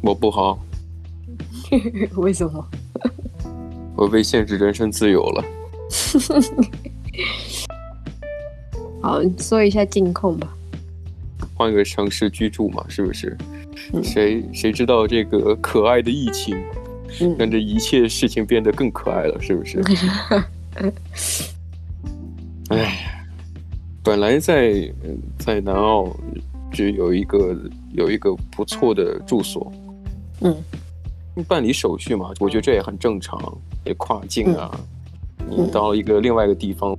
我不好，为什么？我被限制人身自由了。好，说一下近况吧。换个城市居住嘛，是不是？嗯、谁谁知道这个可爱的疫情，让这一切事情变得更可爱了，是不是？哎，本来在在南澳就有一个有一个不错的住所，嗯，办理手续嘛，我觉得这也很正常，也跨境啊，你、嗯、到了一个另外一个地方，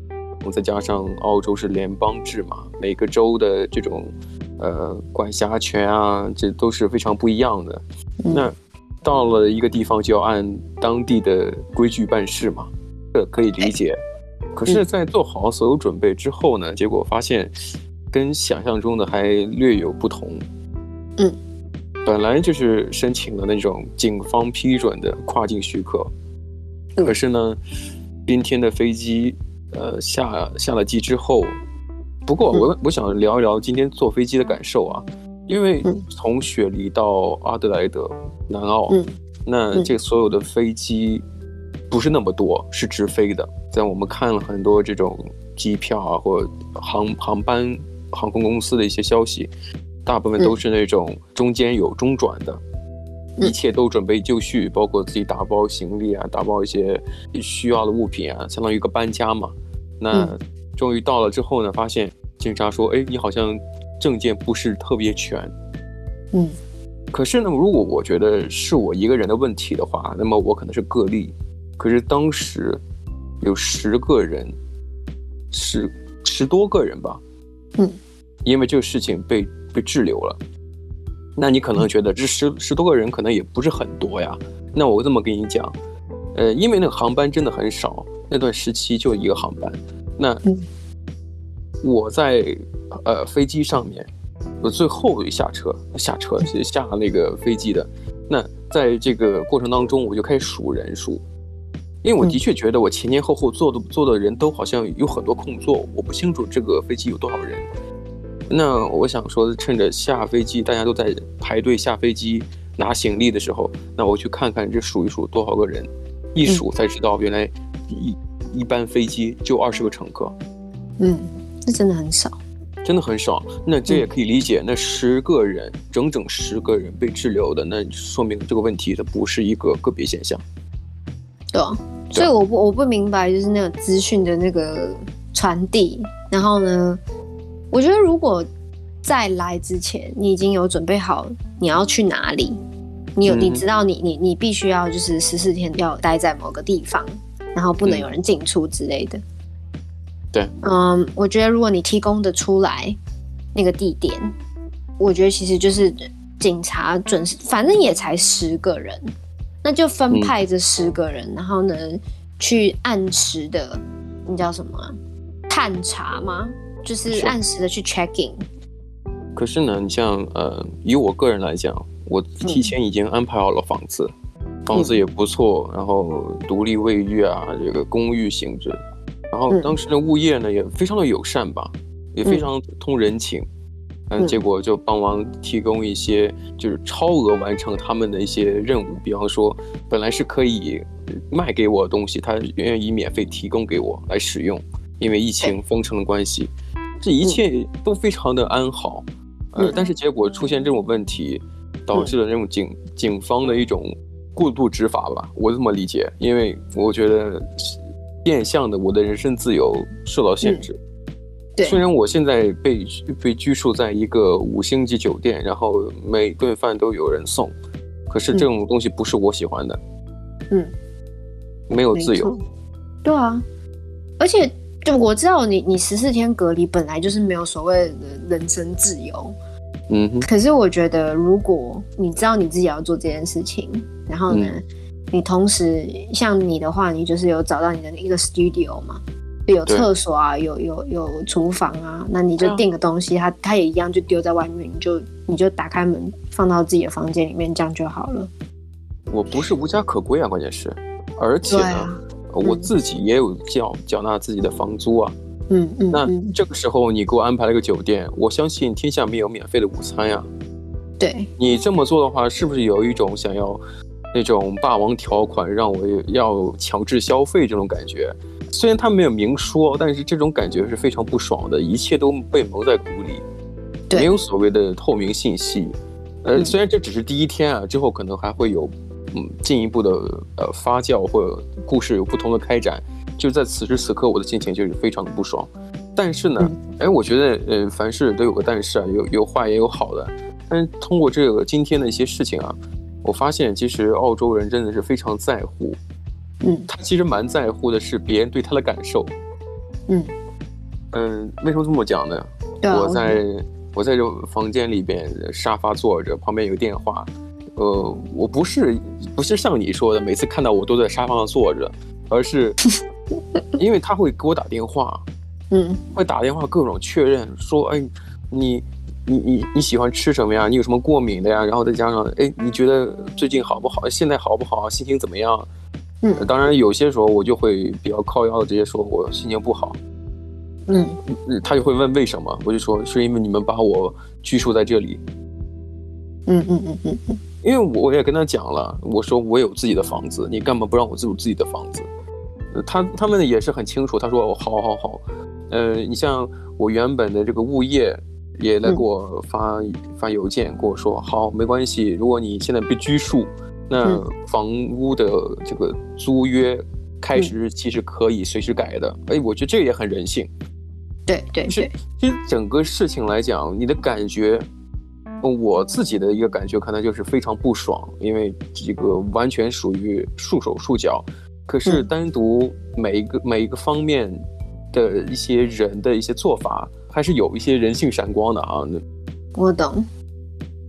再加上澳洲是联邦制嘛，每个州的这种呃管辖权啊，这都是非常不一样的。嗯、那到了一个地方就要按当地的规矩办事嘛，这可以理解。可是，在做好所有准备之后呢，结果发现跟想象中的还略有不同。嗯，本来就是申请了那种警方批准的跨境许可，可是呢，今天的飞机，呃，下下了机之后，不过我我想聊一聊今天坐飞机的感受啊，因为从雪梨到阿德莱德、南澳，那这所有的飞机不是那么多，是直飞的。在我们看了很多这种机票啊，或航航班、航空公司的一些消息，大部分都是那种中间有中转的，嗯、一切都准备就绪，包括自己打包行李啊，打包一些需要的物品啊，相当于一个搬家嘛。那终于到了之后呢，发现警察说：“哎，你好像证件不是特别全。”嗯。可是呢，如果我觉得是我一个人的问题的话，那么我可能是个例。可是当时。有十个人，十十多个人吧，嗯，因为这个事情被被滞留了，那你可能觉得这十十多个人可能也不是很多呀。那我这么跟你讲，呃，因为那个航班真的很少，那段时期就一个航班。那我在呃飞机上面，我最后一下车下车是下那个飞机的。那在这个过程当中，我就开始数人数。因为我的确觉得我前前后后坐的坐的人都好像有很多空座，我不清楚这个飞机有多少人。那我想说，趁着下飞机大家都在排队下飞机拿行李的时候，那我去看看这数一数多少个人，一数才知道原来一一班飞机就二十个乘客。嗯，那真的很少，真的很少。那这也可以理解，那十个人整整十个人被滞留的，那说明这个问题它不是一个个别现象。对啊，所以我不我不明白，就是那个资讯的那个传递。然后呢，我觉得如果在来之前你已经有准备好你要去哪里，你有你知道你你你必须要就是十四天要待在某个地方，然后不能有人进出之类的。对，嗯，我觉得如果你提供的出来那个地点，我觉得其实就是警察准时，反正也才十个人。那就分派这十个人，嗯、然后呢，去按时的，你叫什么？探查吗？就是按时的去 check in。可是呢，你像呃，以我个人来讲，我提前已经安排好了房子，嗯、房子也不错，然后独立卫浴啊，这个公寓性质，然后当时的物业呢也非常的友善吧，也非常通人情。嗯嗯，结果就帮忙提供一些，就是超额完成他们的一些任务。比方说，本来是可以卖给我的东西，他愿意免费提供给我来使用。因为疫情封城的关系，这一切都非常的安好。呃，但是结果出现这种问题，导致了这种警警方的一种过度执法吧，我这么理解。因为我觉得变相的我的人身自由受到限制。虽然我现在被被拘束在一个五星级酒店，然后每顿饭都有人送，可是这种东西不是我喜欢的。嗯，没有自由。对啊，而且就我知道你你十四天隔离本来就是没有所谓的人身自由。嗯哼。可是我觉得如果你知道你自己要做这件事情，然后呢，嗯、你同时像你的话，你就是有找到你的一个 studio 嘛。有厕所啊，有有有厨房啊，那你就订个东西，它它也一样就丢在外面，你就你就打开门放到自己的房间里面，这样就好了。我不是无家可归啊，关键是，而且呢，啊嗯、我自己也有缴缴纳自己的房租啊。嗯嗯。嗯，那这个时候你给我安排了个酒店，我相信天下没有免费的午餐呀。对，你这么做的话，是不是有一种想要那种霸王条款，让我要强制消费这种感觉？虽然他没有明说，但是这种感觉是非常不爽的，一切都被蒙在鼓里，没有所谓的透明信息。呃，虽然这只是第一天啊，之后可能还会有嗯进一步的呃发酵或者故事有不同的开展。就在此时此刻，我的心情就是非常的不爽。但是呢，哎，我觉得呃凡事都有个但是啊，有有坏也有好的。但是通过这个今天的一些事情啊，我发现其实澳洲人真的是非常在乎。嗯，他其实蛮在乎的是别人对他的感受。嗯嗯，为什么这么讲呢？我在我在这房间里边沙发坐着，旁边有电话。呃，我不是不是像你说的，每次看到我都在沙发上坐着，而是 因为他会给我打电话，嗯，会打电话各种确认，说，哎，你你你你喜欢吃什么呀？你有什么过敏的呀？然后再加上，哎，你觉得最近好不好？现在好不好？心情怎么样？嗯，当然有些时候我就会比较靠腰的直接说我心情不好。嗯，他就会问为什么，我就说是因为你们把我拘束在这里。嗯嗯嗯嗯嗯，因为我也跟他讲了，我说我有自己的房子，你干嘛不让我自有自己的房子？他他们也是很清楚，他说哦，好好好，呃，你像我原本的这个物业也来给我发、嗯、发邮件跟我说，好，没关系，如果你现在被拘束。那房屋的这个租约开始日期是可以随时改的。哎、嗯，我觉得这个也很人性。对对对，其实整个事情来讲，你的感觉，我自己的一个感觉可能就是非常不爽，因为这个完全属于束手束脚。可是单独每一个、嗯、每一个方面的一些人的一些做法，还是有一些人性闪光的啊。我懂。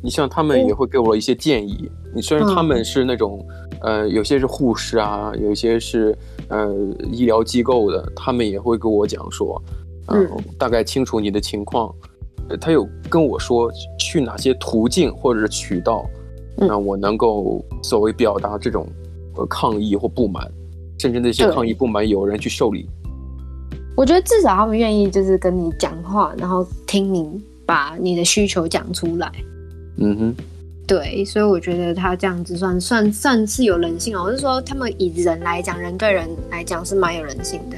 你像他们也会给我一些建议。你虽然他们是那种，呃，有些是护士啊，有些是呃医疗机构的，他们也会跟我讲说，呃、嗯，大概清楚你的情况。他有跟我说去哪些途径或者是渠道，让、嗯、我能够所谓表达这种呃抗议或不满，甚至那些抗议不满有人去受理。我觉得至少他们愿意就是跟你讲话，然后听你把你的需求讲出来。嗯哼，对，所以我觉得他这样子算算算是有人性哦。我是说，他们以人来讲，人对人来讲是蛮有人性的。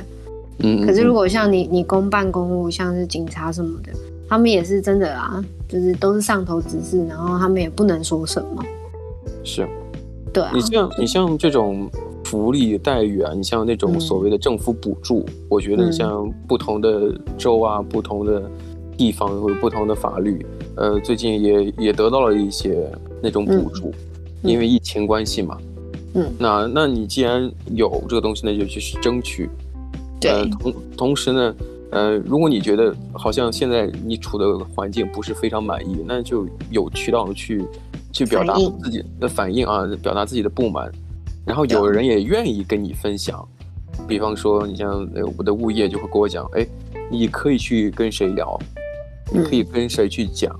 嗯，可是如果像你，你公办公务，像是警察什么的，他们也是真的啊，就是都是上头指示，然后他们也不能说什么。是，对啊。你像你像这种福利待遇啊，你像那种所谓的政府补助，嗯，我觉得像不同的州啊，不同的地方或者不同的法律。呃，最近也也得到了一些那种补助，嗯，因为疫情关系嘛。嗯，那那你既然有这个东西，那就去争取。对。呃，同同时呢，呃，如果你觉得好像现在你处的环境不是非常满意，那就有渠道去去表达自己的反应啊，表达自己的不满。然后有人也愿意跟你分享，比方说，你像我的物业就会跟我讲，哎，你可以去跟谁聊。你可以跟谁去讲？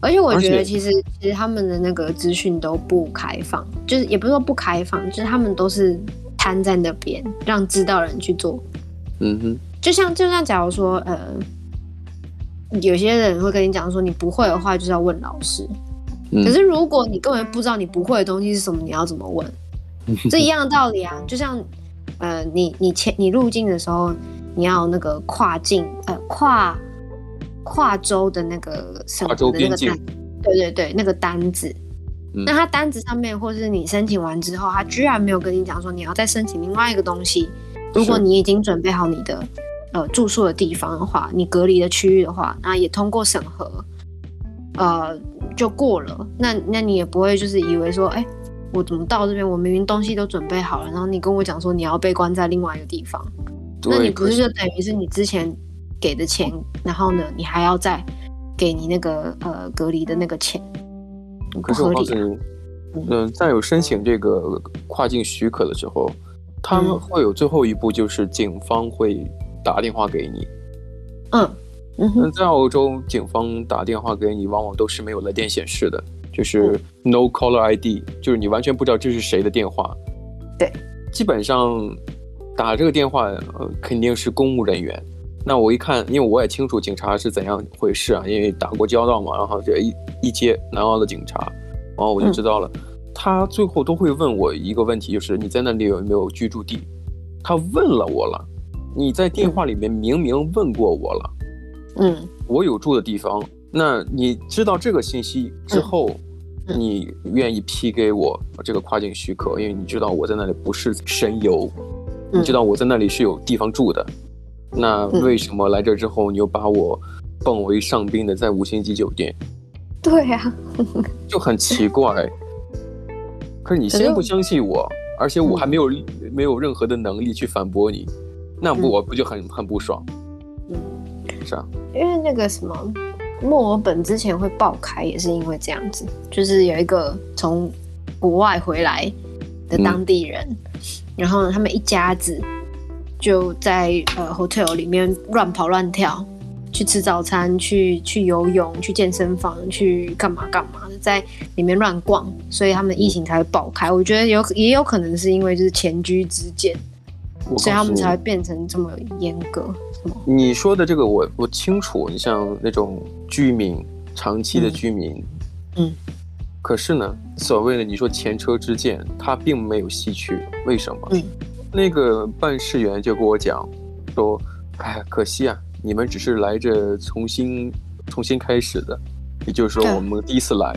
而且我觉得，其实其实他们的那个资讯都不开放，就是也不是说不开放，就是他们都是摊在那边，让知道人去做。嗯哼，就像就像假如说，呃，有些人会跟你讲说，你不会的话就是要问老师。嗯。可是如果你根本不知道你不会的东西是什么，你要怎么问？这一样的道理啊，就像呃，你你前你入境的时候，你要那个跨境呃跨。跨州的那个什么的那个单，对对对，那个单子。嗯、那他单子上面，或是你申请完之后，他居然没有跟你讲说你要再申请另外一个东西。如果你已经准备好你的呃住宿的地方的话，你隔离的区域的话，那也通过审核，呃，就过了。那那你也不会就是以为说，哎、欸，我怎么到这边，我明明东西都准备好了，然后你跟我讲说你要被关在另外一个地方，那你不是就等于是你之前。给的钱，然后呢，你还要再给你那个呃隔离的那个钱，不合理啊。嗯，在有申请这个跨境许可的时候，他们会有最后一步，就是警方会打电话给你。嗯嗯，在澳洲，警方打电话给你，往往都是没有来电显示的，就是 no caller ID，就是你完全不知道这是谁的电话。对，基本上打这个电话，呃，肯定是公务人员。那我一看，因为我也清楚警察是怎样回事啊，因为打过交道嘛，然后这一一接南澳的警察，然后我就知道了，嗯、他最后都会问我一个问题，就是你在那里有没有居住地？他问了我了，你在电话里面明明问过我了，嗯，我有住的地方，那你知道这个信息之后，嗯、你愿意批给我这个跨境许可，因为你知道我在那里不是神游，你知道我在那里是有地方住的。那为什么来这之后，你又把我奉为上宾的在五星级酒店？对呀，就很奇怪。可是你先不相信我，而且我还没有没有任何的能力去反驳你，那不我不就很很不爽？嗯，是啊。因为那个什么，墨尔本之前会爆开，也是因为这样子，就是有一个从国外回来的当地人，然后呢，他们一家子。就在呃 hotel 里面乱跑乱跳，去吃早餐，去去游泳，去健身房，去干嘛干嘛的，在里面乱逛，所以他们的疫情才会爆开。我觉得有也有可能是因为就是前居之鉴，所以他们才会变成这么严格。你说的这个我我清楚，你像那种居民长期的居民，嗯，嗯，可是呢，所谓的你说前车之鉴，他并没有吸取，为什么？嗯。那个办事员就跟我讲，说：“哎，可惜啊，你们只是来这重新重新开始的，也就是说我们第一次来，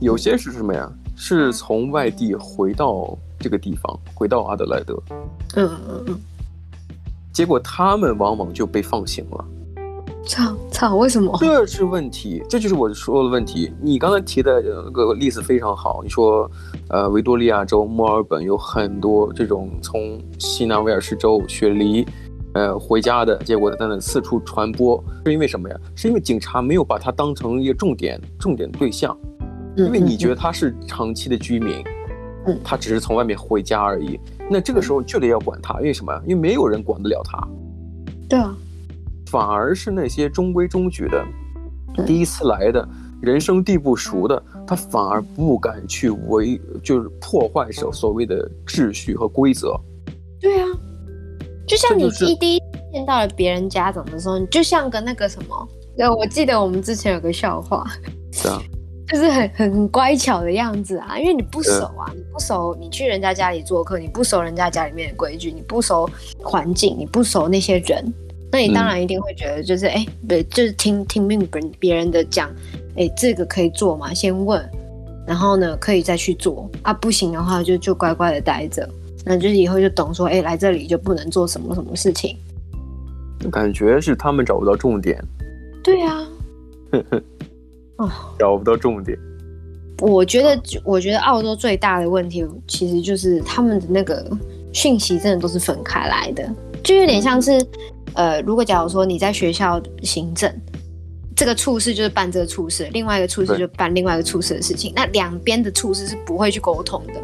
有些是什么呀？是从外地回到这个地方，回到阿德莱德。嗯嗯嗯。结果他们往往就被放行了。操操，为什么？这是问题，这就是我说的问题。你刚才提的那个例子非常好，你说。”呃，维多利亚州墨尔本有很多这种从西南威尔士州雪梨，呃，回家的结果在那四处传播，是因为什么呀？是因为警察没有把他当成一个重点重点对象，因为你觉得他是长期的居民，嗯，他只是从外面回家而已，那这个时候就得要管他，因为什么呀？因为没有人管得了他，对啊，反而是那些中规中矩的，第一次来的。人生地不熟的，他反而不敢去违，就是破坏所所谓的秩序和规则。对啊，就像你一第一见到了别人家长的时候，你就像个那个什么，对，我记得我们之前有个笑话，是啊，就是很很乖巧的样子啊，因为你不熟啊，你不熟，你去人家家里做客，你不熟人家家里面的规矩，你不熟环境，你不熟那些人，那你当然一定会觉得就是哎，不、嗯，就是听听命别别人的讲。哎，这个可以做吗？先问，然后呢，可以再去做啊。不行的话就，就就乖乖的待着。那就是以后就懂说，哎，来这里就不能做什么什么事情。感觉是他们找不到重点。对啊。哦，找不到重点。我觉得，我觉得澳洲最大的问题，其实就是他们的那个讯息真的都是分开来的，就有点像是，呃，如果假如说你在学校行政。这个处事就是办这个处事，另外一个处事就办另外一个处事的事情。那两边的处事是不会去沟通的。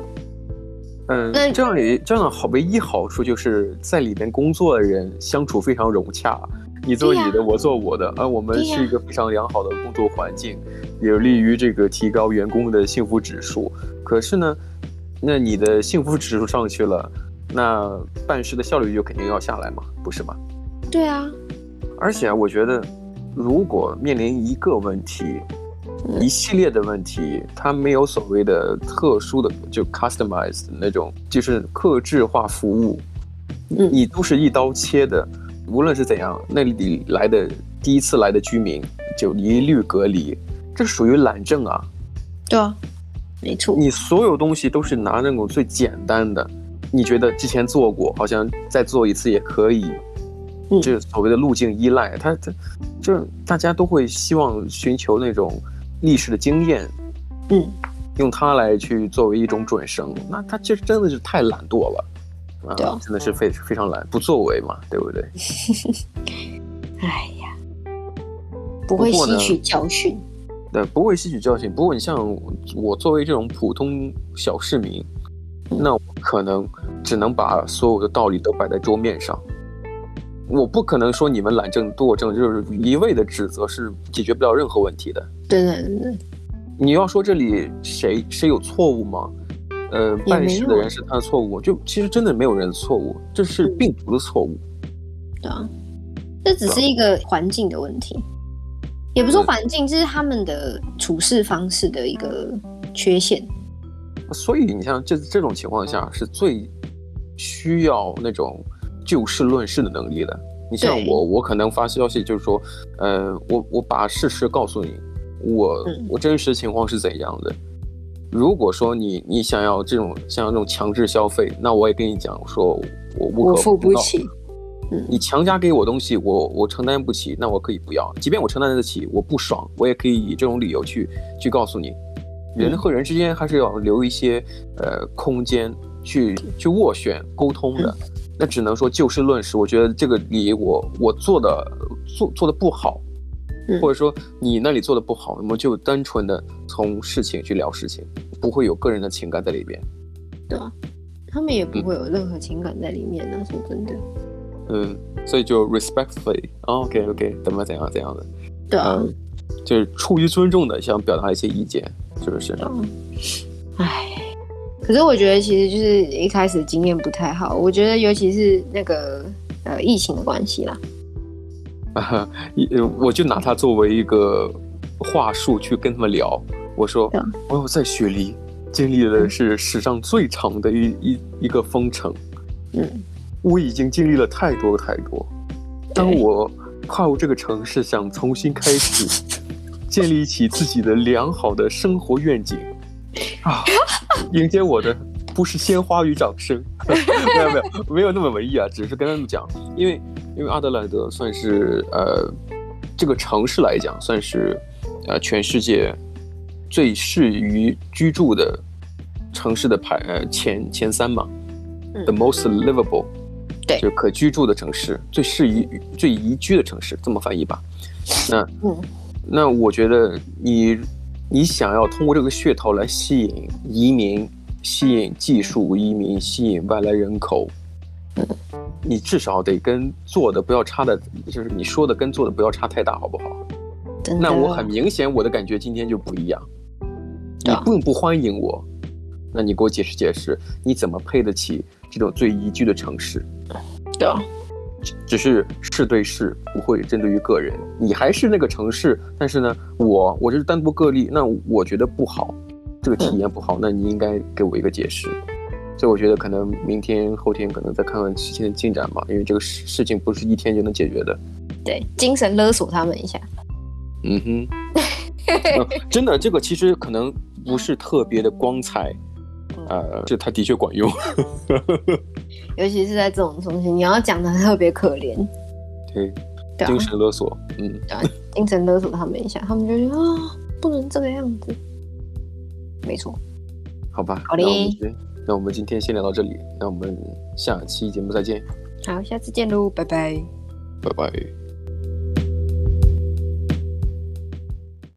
嗯，那这样也这样好，唯一好处就是在里面工作的人相处非常融洽，你做你的，啊、我做我的，而我们是一个非常良好的工作环境，有利于这个提高员工的幸福指数。可是呢，那你的幸福指数上去了，那办事的效率就肯定要下来嘛，不是吗？对啊，而且我觉得。如果面临一个问题，一系列的问题，它没有所谓的特殊的就 customized 那种，就是客制化服务，你都是一刀切的，无论是怎样，那里来的第一次来的居民就一律隔离，这属于懒政啊。对啊，没错。你所有东西都是拿那种最简单的，你觉得之前做过，好像再做一次也可以。嗯这所谓的路径依赖，他他，就大家都会希望寻求那种历史的经验，嗯，用它来去作为一种准绳，那他其实真的是太懒惰了，啊，啊真的是非非常懒，不作为嘛，对不对？哎呀，不会吸取教训，对，不会吸取教训。不过你像我作为这种普通小市民，嗯，那我可能只能把所有的道理都摆在桌面上。我不可能说你们懒政惰政，就是一味的指责是解决不了任何问题的。对对对，你要说这里谁谁有错误吗？呃，办事的人是他的错误，就其实真的没有人的错误，这是病毒的错误。对啊，这只是一个环境的问题，也不是说环境，这是他们的处事方式的一个缺陷。所以你像这这种情况下，是最需要那种就事论事的能力的。你像我，我可能发消息就是说，呃，我我把事实告诉你，我我真实情况是怎样的。如果说你你想要这种像这种强制消费，那我也跟你讲说，我无可我付不起。嗯，你强加给我东西，我我承担不起，那我可以不要。即便我承担得起，我不爽，我也可以以这种理由去去告诉你。人和人之间还是要留一些呃空间去去斡旋沟通的。那只能说就事论事。我觉得这个理我我做的做做的不好。或者说你那里做的不好，那么就单纯的从事情去聊事情，不会有个人的情感在里边。对啊，他们也不会有任何情感在里面呢，嗯、说真的。嗯，所以就 respectfully，OK OK，怎么怎样怎样的。对啊、嗯，就是出于尊重的想表达一些意见，是不是？唉，可是我觉得其实就是一开始经验不太好，我觉得尤其是那个呃疫情的关系啦。啊，我就拿它作为一个话术去跟他们聊。我说，我在雪梨经历的是史上最长的一一一个封城。嗯，我已经经历了太多太多。当我跨入这个城市，想重新开始 建立起自己的良好的生活愿景啊，迎接我的不是鲜花与掌声，没有没有没有那么文艺啊，只是跟他们讲，因为。因为阿德莱德算是呃，这个城市来讲算是呃全世界最适于居住的城市的排呃前前三嘛，嗯，the most livable，对，就可居住的城市，最适宜最宜居的城市，这么翻译吧。那嗯，那我觉得你你想要通过这个噱头来吸引移民、吸引技术移民、吸引外来人口。你至少得跟做的不要差的，就是你说的跟做的不要差太大，好不好？那我很明显，我的感觉今天就不一样。你并不欢迎我，那你给我解释解释，你怎么配得起这种最宜居的城市？对啊，只是事对事，不会针对于个人。你还是那个城市，但是呢，我我这是单独个例，那我觉得不好，这个体验不好，那你应该给我一个解释。所以我觉得可能明天后天可能再看看事情的进展吧，因为这个事事情不是一天就能解决的。对，精神勒索他们一下。嗯哼，呃、真的，这个其实可能不是特别的光彩，呃，这它的确管用。尤其是在这种东西，你要讲的特别可怜。对，精神勒索，嗯，对，精神勒索他们一下，他们就觉得啊，不能这个样子。没错。好吧。好嘞。那我们今天先聊到这里，那我们下期节目再见。好，下次见喽，拜拜。拜拜。